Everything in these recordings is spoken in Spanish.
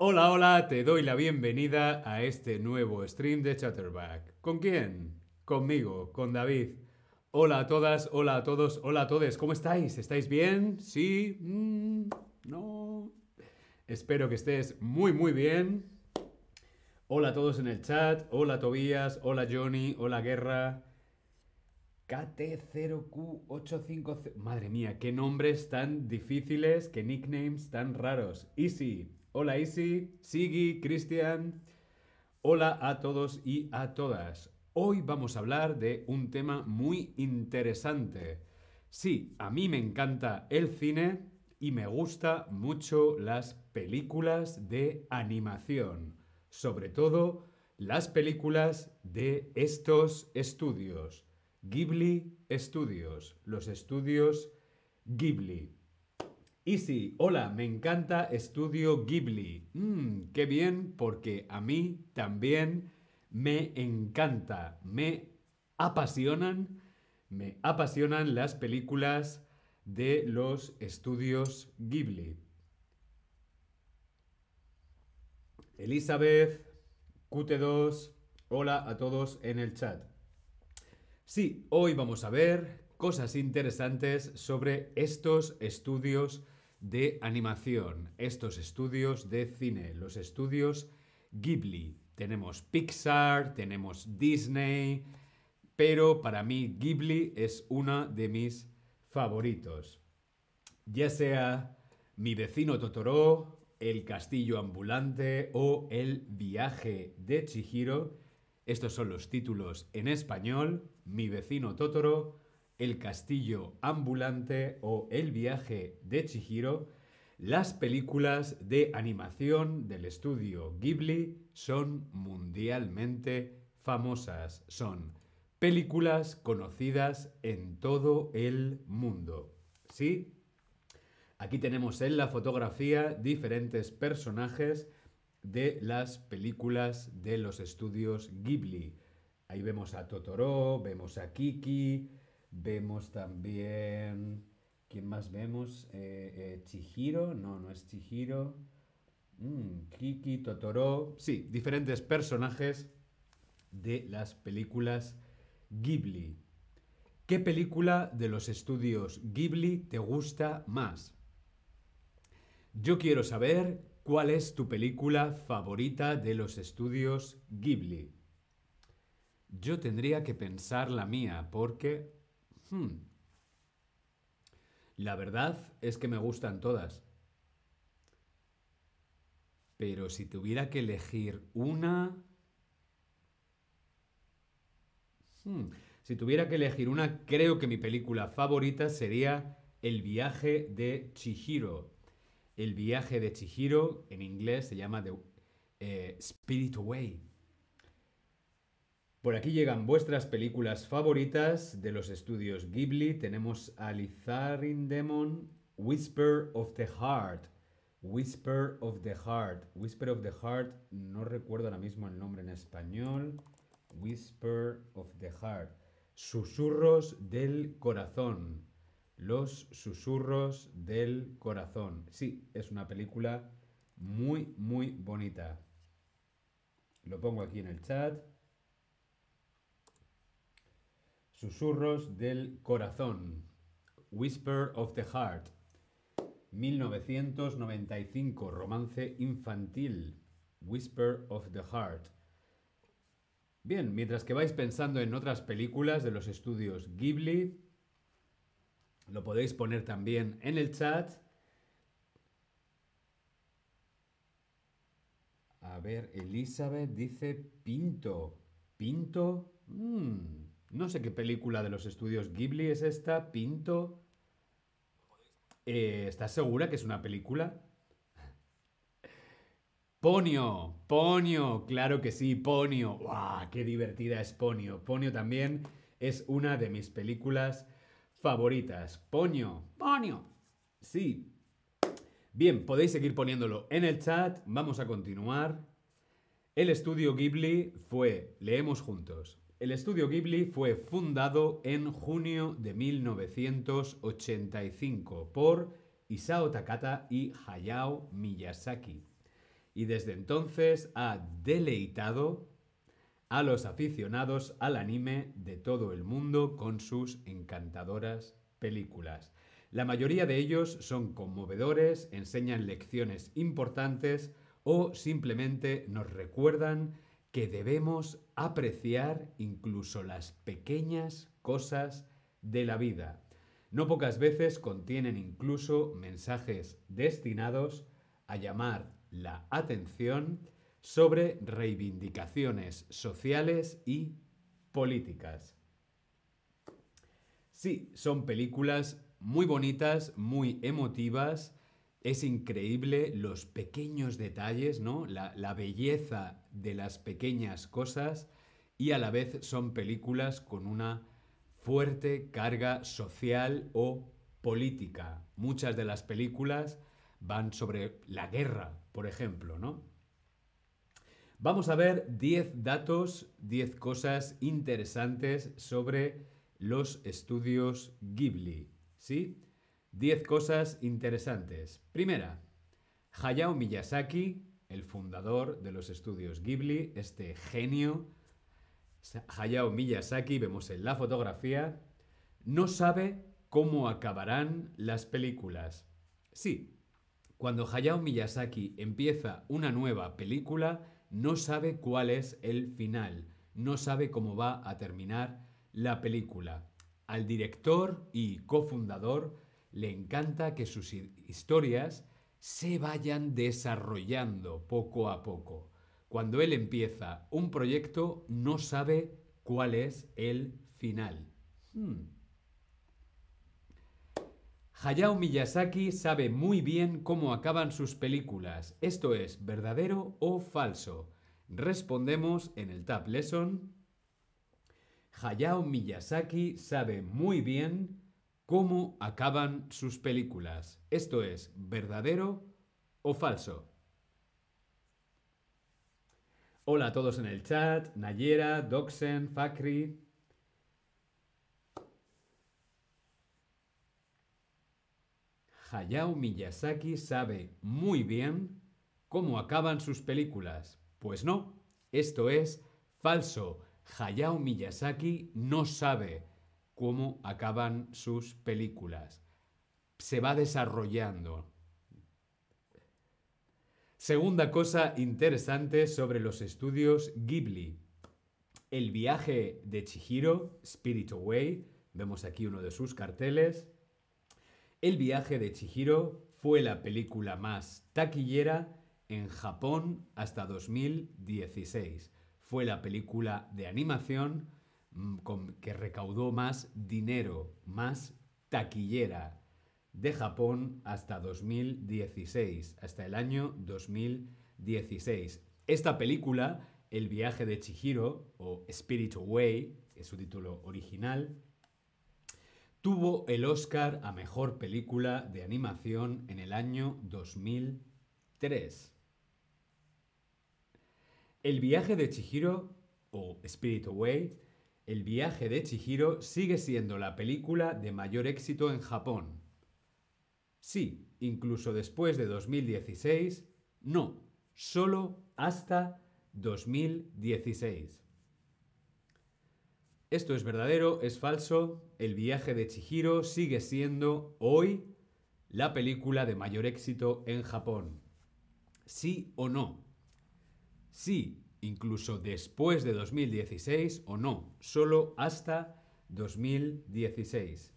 Hola, hola, te doy la bienvenida a este nuevo stream de Chatterback. ¿Con quién? Conmigo, con David. Hola a todas, hola a todos, hola a todos. ¿Cómo estáis? ¿Estáis bien? ¿Sí? Mm, ¿No? Espero que estés muy, muy bien. Hola a todos en el chat. Hola Tobías, hola Johnny, hola Guerra. KT0Q850. Madre mía, qué nombres tan difíciles, qué nicknames tan raros. Easy. Hola Easy, Sigi, Cristian. Hola a todos y a todas. Hoy vamos a hablar de un tema muy interesante. Sí, a mí me encanta el cine y me gusta mucho las películas de animación. Sobre todo las películas de estos estudios. Ghibli Studios, los estudios Ghibli. Y sí, hola, me encanta Estudio Ghibli. Mmm, qué bien, porque a mí también me encanta, me apasionan, me apasionan las películas de los estudios Ghibli. Elizabeth, QT2, hola a todos en el chat. Sí, hoy vamos a ver cosas interesantes sobre estos estudios de animación, estos estudios de cine, los estudios Ghibli. Tenemos Pixar, tenemos Disney, pero para mí Ghibli es una de mis favoritos. Ya sea Mi vecino Totoro, El castillo ambulante o El viaje de Chihiro, estos son los títulos en español, Mi vecino Totoro, El castillo ambulante o El viaje de Chihiro. Las películas de animación del estudio Ghibli son mundialmente famosas. Son películas conocidas en todo el mundo. ¿Sí? Aquí tenemos en la fotografía diferentes personajes de las películas de los estudios Ghibli. Ahí vemos a Totoro, vemos a Kiki, vemos también... ¿Quién más vemos? Eh, eh, Chihiro, no, no es Chihiro. Mm, Kiki, Totoro. Sí, diferentes personajes de las películas Ghibli. ¿Qué película de los estudios Ghibli te gusta más? Yo quiero saber ¿Cuál es tu película favorita de los estudios Ghibli? Yo tendría que pensar la mía porque... Hmm, la verdad es que me gustan todas. Pero si tuviera que elegir una... Hmm, si tuviera que elegir una, creo que mi película favorita sería El viaje de Chihiro el viaje de Chihiro, en inglés se llama The eh, Spirit Away. Por aquí llegan vuestras películas favoritas de los estudios Ghibli. Tenemos Alizarin Demon, Whisper of the Heart. Whisper of the Heart. Whisper of the Heart, no recuerdo ahora mismo el nombre en español. Whisper of the Heart. Susurros del corazón. Los susurros del corazón. Sí, es una película muy, muy bonita. Lo pongo aquí en el chat. Susurros del corazón. Whisper of the Heart. 1995, romance infantil. Whisper of the Heart. Bien, mientras que vais pensando en otras películas de los estudios Ghibli, lo podéis poner también en el chat. A ver, Elizabeth dice Pinto. ¿Pinto? Mm, no sé qué película de los estudios Ghibli es esta. Pinto. Eh, ¿Estás segura que es una película? Ponio, Ponio, claro que sí, Ponio. ¡Guau! ¡Qué divertida es Ponio! Ponio también es una de mis películas favoritas. Poño, poño. Sí. Bien, podéis seguir poniéndolo en el chat. Vamos a continuar. El estudio Ghibli fue, leemos juntos. El estudio Ghibli fue fundado en junio de 1985 por Isao Takata y Hayao Miyazaki. y desde entonces ha deleitado a los aficionados al anime de todo el mundo con sus encantadoras películas. La mayoría de ellos son conmovedores, enseñan lecciones importantes o simplemente nos recuerdan que debemos apreciar incluso las pequeñas cosas de la vida. No pocas veces contienen incluso mensajes destinados a llamar la atención sobre reivindicaciones sociales y políticas. Sí, son películas muy bonitas, muy emotivas. Es increíble los pequeños detalles, ¿no? La, belleza de las pequeñas cosas y a la vez son películas con una fuerte carga social o política. Muchas de las películas van sobre la guerra, por ejemplo, ¿no? Vamos a ver 10 datos, 10 cosas interesantes sobre los estudios Ghibli, ¿sí? 10 cosas interesantes. Primera, Hayao Miyazaki, el fundador de los estudios Ghibli, este genio, Hayao Miyazaki, vemos en la fotografía, no sabe cómo acabarán las películas. Sí, cuando Hayao Miyazaki empieza una nueva película, no sabe cuál es el final, no sabe cómo va a terminar la película. Al director y cofundador le encanta que sus historias se vayan desarrollando poco a poco. Cuando él empieza un proyecto no sabe cuál es el final. Hmm. Hayao Miyazaki sabe muy bien cómo acaban sus películas. ¿Esto es verdadero o falso? Respondemos en el Tab Lesson. Hayao Miyazaki sabe muy bien cómo acaban sus películas. ¿Esto es verdadero o falso? Hola a todos en el chat, Nayera, Doxen, Fakri. Hayao Miyazaki sabe muy bien cómo acaban sus películas. Pues no, esto es falso. Hayao Miyazaki no sabe cómo acaban sus películas. Se va desarrollando. Segunda cosa interesante sobre los estudios Ghibli. El viaje de Chihiro, Spirit Away, vemos aquí uno de sus carteles, el viaje de Chihiro fue la película más taquillera en Japón hasta 2016. Fue la película de animación mm, que recaudó más dinero, más taquillera de Japón hasta 2016, hasta el año 2016. Esta película, El viaje de Chihiro, o Spirit Away, es su título original, Tuvo el Oscar a Mejor Película de Animación en el año 2003. El viaje de Chihiro, o Spirit Away, el viaje de Chihiro sigue siendo la película de mayor éxito en Japón. Sí, incluso después de 2016, no, solo hasta 2016. Esto es verdadero, es falso. El viaje de Chihiro sigue siendo hoy la película de mayor éxito en Japón. ¿Sí o no? Sí, incluso después de 2016 o no, solo hasta 2016.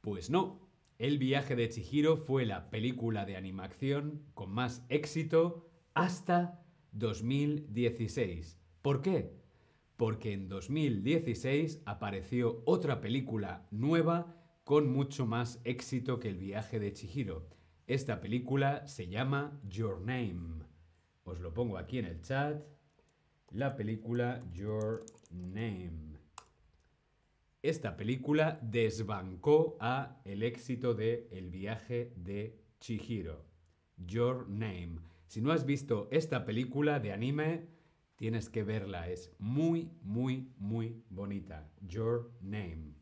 Pues no, El viaje de Chihiro fue la película de animación con más éxito hasta 2016. ¿Por qué? Porque en 2016 apareció otra película nueva con mucho más éxito que El viaje de Chihiro. Esta película se llama Your Name. Os lo pongo aquí en el chat. La película Your Name. Esta película desbancó a el éxito de El viaje de Chihiro. Your Name. Si no has visto esta película de anime, Tienes que verla, es muy, muy, muy bonita. Your Name.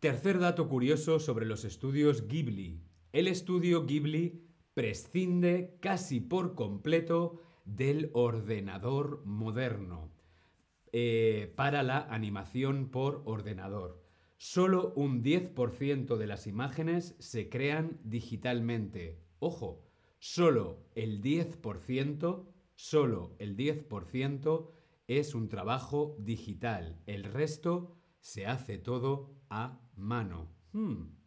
Tercer dato curioso sobre los estudios Ghibli. El estudio Ghibli prescinde casi por completo del ordenador moderno eh, para la animación por ordenador. Solo un 10% de las imágenes se crean digitalmente. Ojo, solo el 10%, solo el 10% es un trabajo digital. El resto se hace todo a mano. Hmm.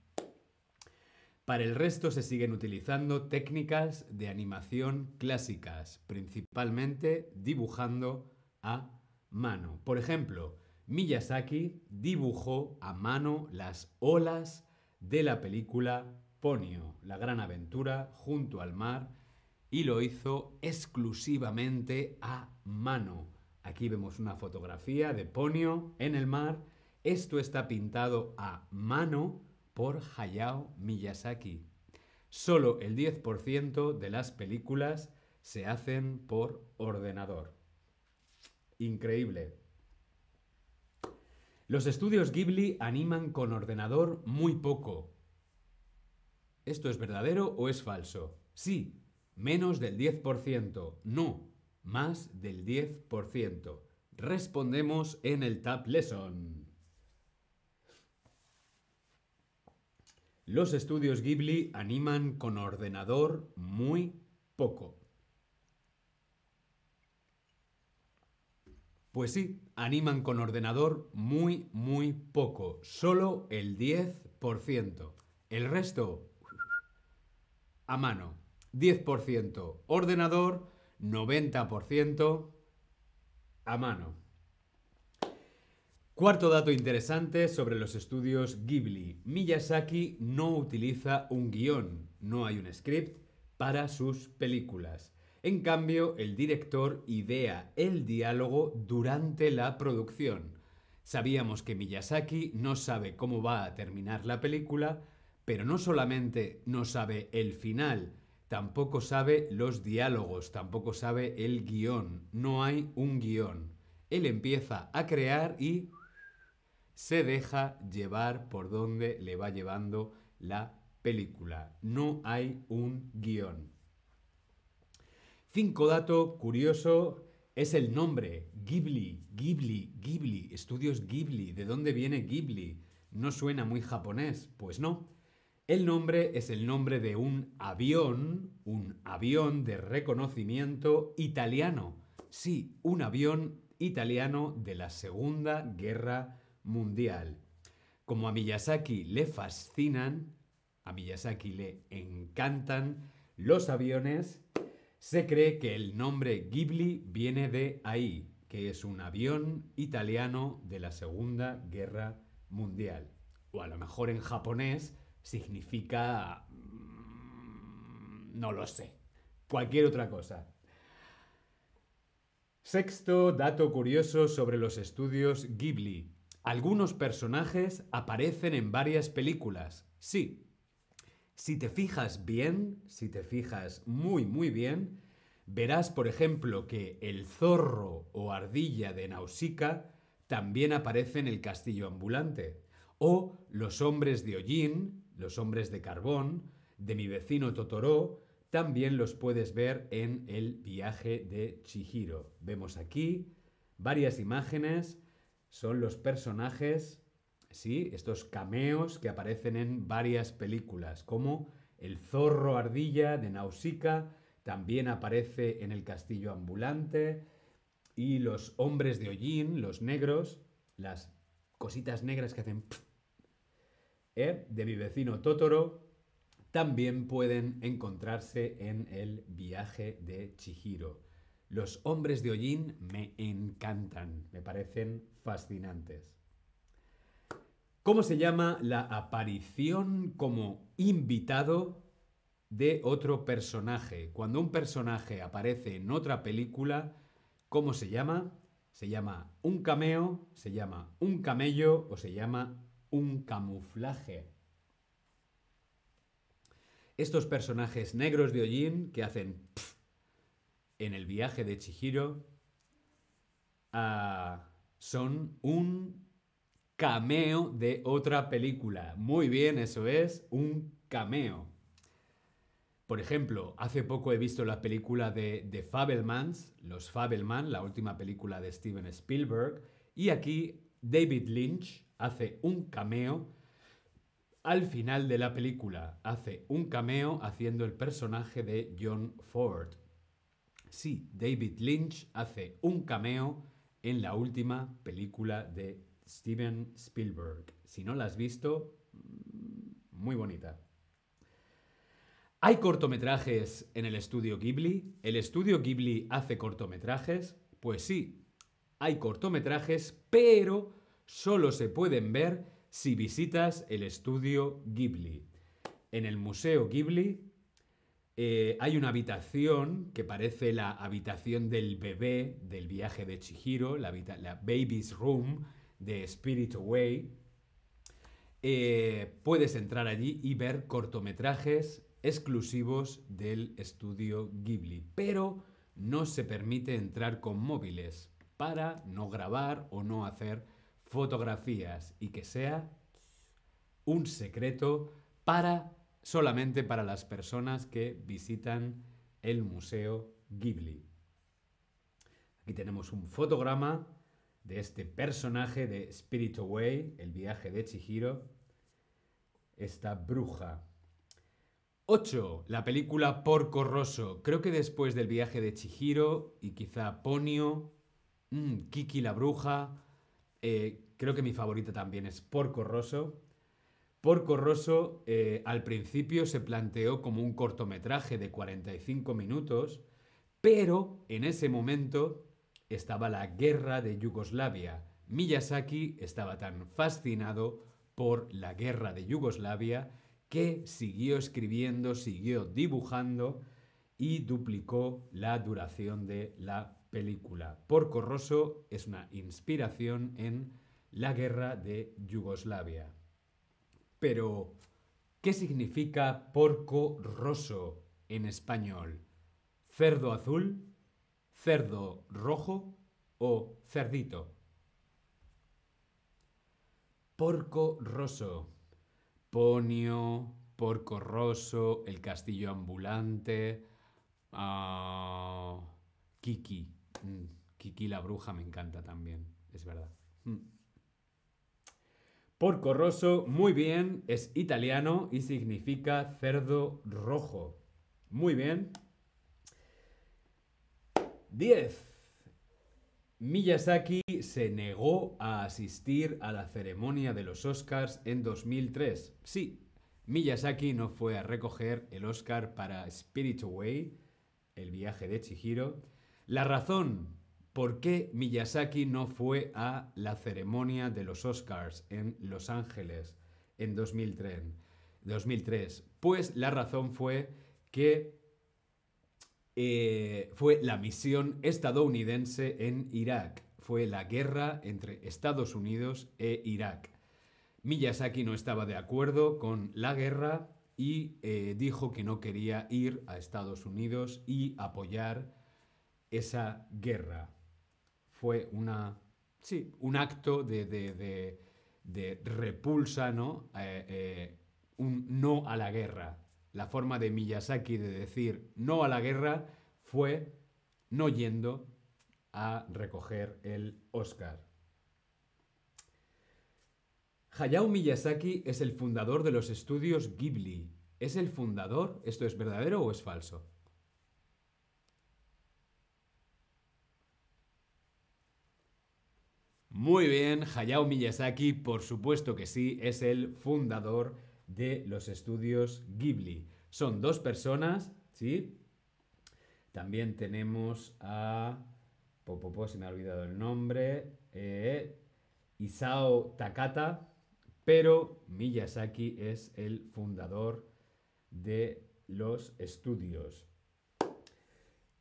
Para el resto se siguen utilizando técnicas de animación clásicas, principalmente dibujando a mano. Por ejemplo, Miyazaki dibujó a mano las olas de la película Ponyo, la gran aventura junto al mar, y lo hizo exclusivamente a mano. Aquí vemos una fotografía de Ponyo en el mar. Esto está pintado a mano por Hayao Miyazaki. Solo el 10% de las películas se hacen por ordenador. Increíble. Los estudios Ghibli animan con ordenador muy poco. ¿Esto es verdadero o es falso? Sí, menos del 10%. No, más del 10%. Respondemos en el Tab Lesson. Los estudios Ghibli animan con ordenador muy poco. Pues sí, animan con ordenador muy, muy poco. Solo el 10%. El resto, a mano. 10% ordenador, 90% a mano. Cuarto dato interesante sobre los estudios Ghibli. Miyazaki no utiliza un guion, no hay un script para sus películas. En cambio, el director idea el diálogo durante la producción. Sabíamos que Miyazaki no sabe cómo va a terminar la película, pero no solamente no sabe el final, tampoco sabe los diálogos, tampoco sabe el guion. No hay un guion. Él empieza a crear y se deja llevar por donde le va llevando la película. No hay un guion. Cinco dato curioso es el nombre. Ghibli, Ghibli, Ghibli, estudios Ghibli. ¿De dónde viene Ghibli? ¿No suena muy japonés? Pues no. El nombre es el nombre de un avión, un avión de reconocimiento italiano. Sí, un avión italiano de la Segunda Guerra mundial. Como a Miyazaki le fascinan, a Miyazaki le encantan los aviones, se cree que el nombre Ghibli viene de ahí, que es un avión italiano de la Segunda Guerra Mundial. O a lo mejor en japonés significa... Mm, no lo sé. Cualquier otra cosa. Sexto dato curioso sobre los estudios Ghibli. Algunos personajes aparecen en varias películas. Sí. Si te fijas bien, si te fijas muy muy bien, verás por ejemplo que el zorro o ardilla de Nausicaa también aparece en el castillo ambulante. O los hombres de hollín, los hombres de carbón, de mi vecino Totoro, también los puedes ver en el viaje de Chihiro. Vemos aquí varias imágenes son los personajes, sí, estos cameos que aparecen en varias películas, como el zorro ardilla de Nausicaa, también aparece en el castillo ambulante, y los hombres de hollín, los negros, las cositas negras que hacen... ¿eh? de mi vecino Totoro, también pueden encontrarse en el viaje de Chihiro. Los hombres de hollín me encantan, me parecen fascinantes. ¿Cómo se llama la aparición como invitado de otro personaje? Cuando un personaje aparece en otra película, ¿cómo se llama? Se llama un cameo, se llama un camello o se llama un camuflaje. Estos personajes negros de hollín que hacen en el viaje de Chihiro ah, son un cameo de otra película. Muy bien, eso es un cameo. Por ejemplo, hace poco he visto la película de The Fabelmans, Los Fabelman, la última película de Steven Spielberg, y aquí David Lynch hace un cameo al final de la película. Hace un cameo haciendo el personaje de John Ford. Sí, David Lynch hace un cameo en la última película de Steven Spielberg. Si no la has visto, mm, muy bonita. ¿Hay cortometrajes en el estudio Ghibli? ¿El estudio Ghibli hace cortometrajes? Pues sí, hay cortometrajes, pero solo se pueden ver si visitas el estudio Ghibli. En el Museo Ghibli eh, hay una habitación que parece la habitación del bebé del viaje de Chihiro, la, Baby's Room de Spirit Away. Eh, puedes entrar allí y ver cortometrajes exclusivos del estudio Ghibli, pero no se permite entrar con móviles para no grabar o no hacer fotografías y que sea un secreto para solamente para las personas que visitan el Museo Ghibli. Aquí tenemos un fotograma de este personaje de Spirit Away, el viaje de Chihiro, esta bruja 8. La película Porco Rosso. Creo que después del viaje de Chihiro y quizá Ponio, mm, Kiki la bruja, eh, creo que mi favorita también es Porco Rosso. Porco Rosso eh, al principio se planteó como un cortometraje de 45 minutos, pero en ese momento estaba la guerra de Yugoslavia. Miyazaki estaba tan fascinado por la guerra de Yugoslavia que siguió escribiendo, siguió dibujando y duplicó la duración de la película. Porco Rosso es una inspiración en la guerra de Yugoslavia. Pero, ¿qué significa porco rosso en español? ¿Cerdo azul? ¿Cerdo rojo? ¿O cerdito? Porco rosso. Ponio, Porco Rosso, El Castillo Ambulante, ah, Kiki. Mm, Kiki la bruja me encanta también, es verdad. Mm. Porco Rosso, muy bien, es italiano y significa cerdo rojo. Muy bien. 10. Miyazaki se negó a asistir a la ceremonia de los Oscars en 2003. Sí, Miyazaki no fue a recoger el Oscar para Spirit Away, el viaje de Chihiro. La razón por qué Miyazaki no fue a la ceremonia de los Oscars en Los Ángeles en 2003, 2003 pues la razón fue que eh, fue la misión estadounidense en Irak. Fue la guerra entre Estados Unidos e Irak. Miyazaki no estaba de acuerdo con la guerra y eh, dijo que no quería ir a Estados Unidos y apoyar esa guerra. Fue una, sí, un acto de, repulsa, ¿no? Eh, un no a la guerra la forma de Miyazaki de decir no a la guerra fue no yendo a recoger el Oscar. Hayao Miyazaki es el fundador de los estudios Ghibli. ¿Es el fundador? ¿Esto es verdadero o es falso? Muy bien, Hayao Miyazaki, por supuesto que sí, es el fundador de los estudios Ghibli. Son dos personas, ¿sí? También tenemos a... Popopo, se me ha olvidado el nombre. Eh, Isao Takata, pero Miyazaki es el fundador de los estudios.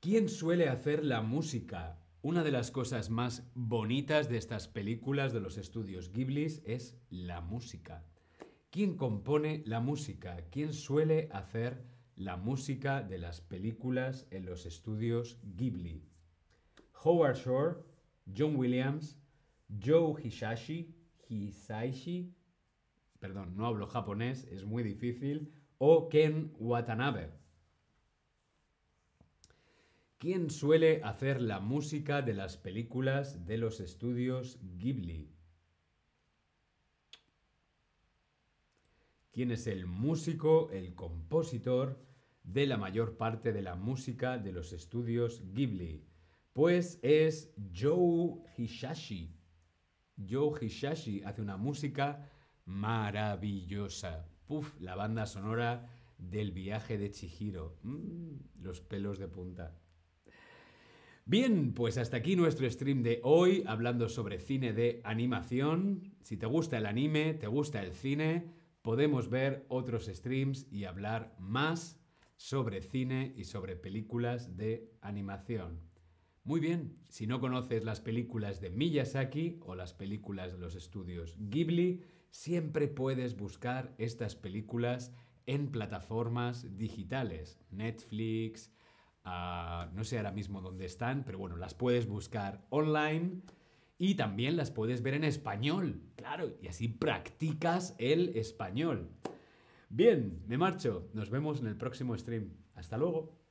¿Quién suele hacer la música? Una de las cosas más bonitas de estas películas de los estudios Ghibli es la música. ¿Quién compone la música? ¿Quién suele hacer la música de las películas en los estudios Ghibli? Howard Shore, John Williams, Joe Hisaishi, Hisaishi, perdón, no hablo japonés, es muy difícil, o Ken Watanabe. ¿Quién suele hacer la música de las películas de los estudios Ghibli? ¿Quién es el músico, el compositor de la mayor parte de la música de los estudios Ghibli? Pues es Joe Hishashi. Joe Hishashi hace una música maravillosa. Puf, la banda sonora del viaje de Chihiro. Mm, los pelos de punta. Bien, pues hasta aquí nuestro stream de hoy hablando sobre cine de animación. Si te gusta el anime, te gusta el cine, podemos ver otros streams y hablar más sobre cine y sobre películas de animación. Muy bien, si no conoces las películas de Miyazaki o las películas de los estudios Ghibli, siempre puedes buscar estas películas en plataformas digitales, Netflix, no sé ahora mismo dónde están, pero bueno, las puedes buscar online y también las puedes ver en español, claro, y así practicas el español. Bien, me marcho, nos vemos en el próximo stream. Hasta luego.